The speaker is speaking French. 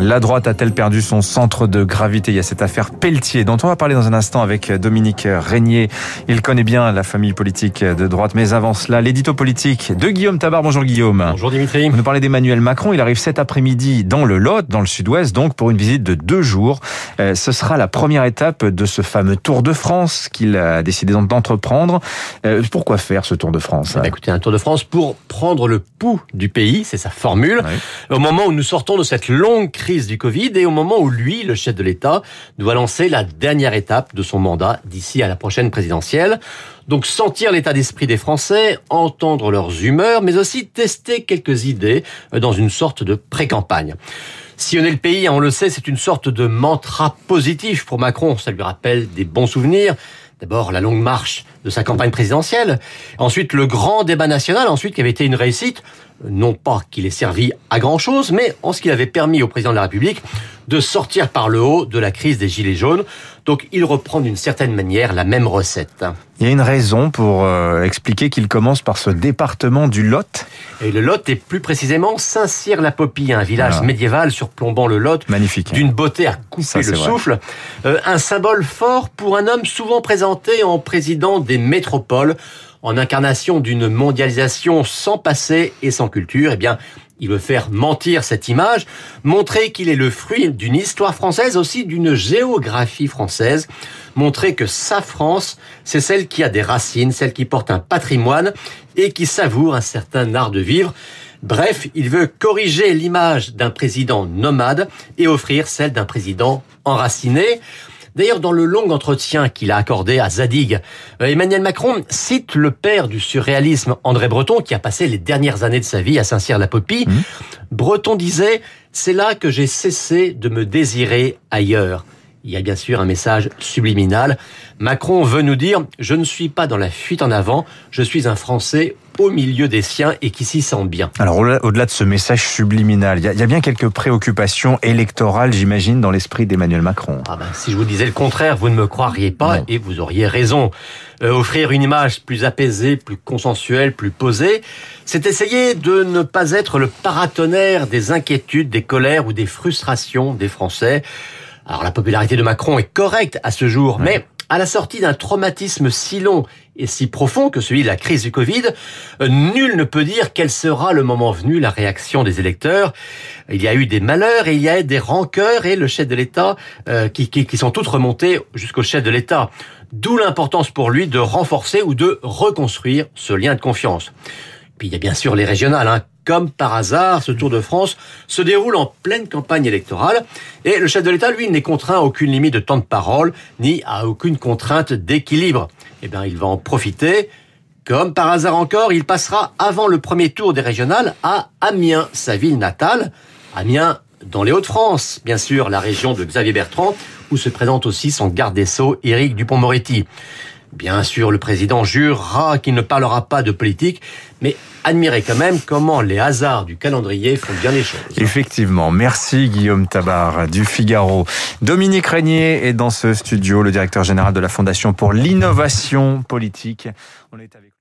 La droite a-t-elle perdu son centre de gravité? Il y a cette affaire Pelletier dont on va parler dans un instant avec Dominique Régnier. Il connaît bien la famille politique de droite, mais avant cela, l'édito politique de Guillaume Tabar. Bonjour Guillaume. Bonjour Dimitri. Vous nous parlez d'Emmanuel Macron. Il arrive cet après-midi dans le Lot, dans le sud-ouest, donc pour une visite de deux jours. Euh, ce sera la première étape de ce fameux Tour de France qu'il a décidé d'entreprendre. Euh, pourquoi faire ce Tour de France? Eh ben, Écoutez, un Tour de France pour prendre le pouls du pays, c'est sa formule. Au moment où nous sortons de cette longue crise du Covid et au moment où lui, le chef de l'État, doit lancer la dernière étape de son mandat d'ici à la prochaine présidentielle. Donc sentir l'état d'esprit des Français, entendre leurs humeurs, mais aussi tester quelques idées dans une sorte de pré-campagne. Sillonner le pays, on le sait, c'est une sorte de mantra positif pour Macron. Ça lui rappelle des bons souvenirs. D'abord, la longue marche de sa campagne présidentielle. Ensuite, le grand débat national, ensuite, qui avait été une réussite non pas qu'il ait servi à grand chose, mais en ce qu'il avait permis au président de la République de sortir par le haut de la crise des Gilets jaunes. Donc il reprend d'une certaine manière la même recette. Il y a une raison pour euh, expliquer qu'il commence par ce département du Lot. Et le Lot est plus précisément Saint-Cyr-la-Popie, un village médiéval surplombant le Lot. Magnifique. D'une beauté à couper le souffle. Euh, un symbole fort pour un homme souvent présenté en président des métropoles en incarnation d'une mondialisation sans passé et sans culture, eh bien, il veut faire mentir cette image, montrer qu'il est le fruit d'une histoire française, aussi d'une géographie française, montrer que sa France, c'est celle qui a des racines, celle qui porte un patrimoine et qui savoure un certain art de vivre. Bref, il veut corriger l'image d'un président nomade et offrir celle d'un président enraciné. D'ailleurs, dans le long entretien qu'il a accordé à Zadig, euh, Emmanuel Macron cite le père du surréalisme, André Breton, qui a passé les dernières années de sa vie à Saint-Cyr-la-Popie. Mmh. Breton disait, c'est là que j'ai cessé de me désirer ailleurs. Il y a bien sûr un message subliminal. Macron veut nous dire, je ne suis pas dans la fuite en avant, je suis un Français au milieu des siens et qui s'y sent bien. Alors au-delà de ce message subliminal, il y, a bien quelques préoccupations électorales, j'imagine, dans l'esprit d'Emmanuel Macron. Ah ben, si je vous disais le contraire, vous ne me croiriez pas et vous auriez raison. Euh, offrir une image plus apaisée, plus consensuelle, plus posée, c'est essayer de ne pas être le paratonnerre des inquiétudes, des colères ou des frustrations des Français. Alors la popularité de Macron est correcte à ce jour, mais à la sortie d'un traumatisme si long et si profond que celui de la crise du Covid, euh, nul ne peut dire quel sera le moment venu la réaction des électeurs. Il y a eu des malheurs et il y a eu des rancœurs et le chef de l'État euh, qui, qui, qui sont toutes remontées jusqu'au chef de l'État. D'où l'importance pour lui de renforcer ou de reconstruire ce lien de confiance. Puis il y a bien sûr les régionales, hein, comme par hasard, ce Tour de France se déroule en pleine campagne électorale et le chef de l'État, lui, n'est contraint à aucune limite de temps de parole ni à aucune contrainte d'équilibre. Eh bien, il va en profiter. Comme par hasard encore, il passera avant le premier tour des régionales à Amiens, sa ville natale. Amiens dans les Hauts-de-France, bien sûr, la région de Xavier Bertrand, où se présente aussi son garde des Sceaux, Éric Dupont-Moretti. Bien sûr, le président jurera qu'il ne parlera pas de politique, mais admirez quand même comment les hasards du calendrier font bien les choses. Effectivement. Merci Guillaume Tabar du Figaro. Dominique Régnier est dans ce studio, le directeur général de la Fondation pour l'innovation politique. On est avec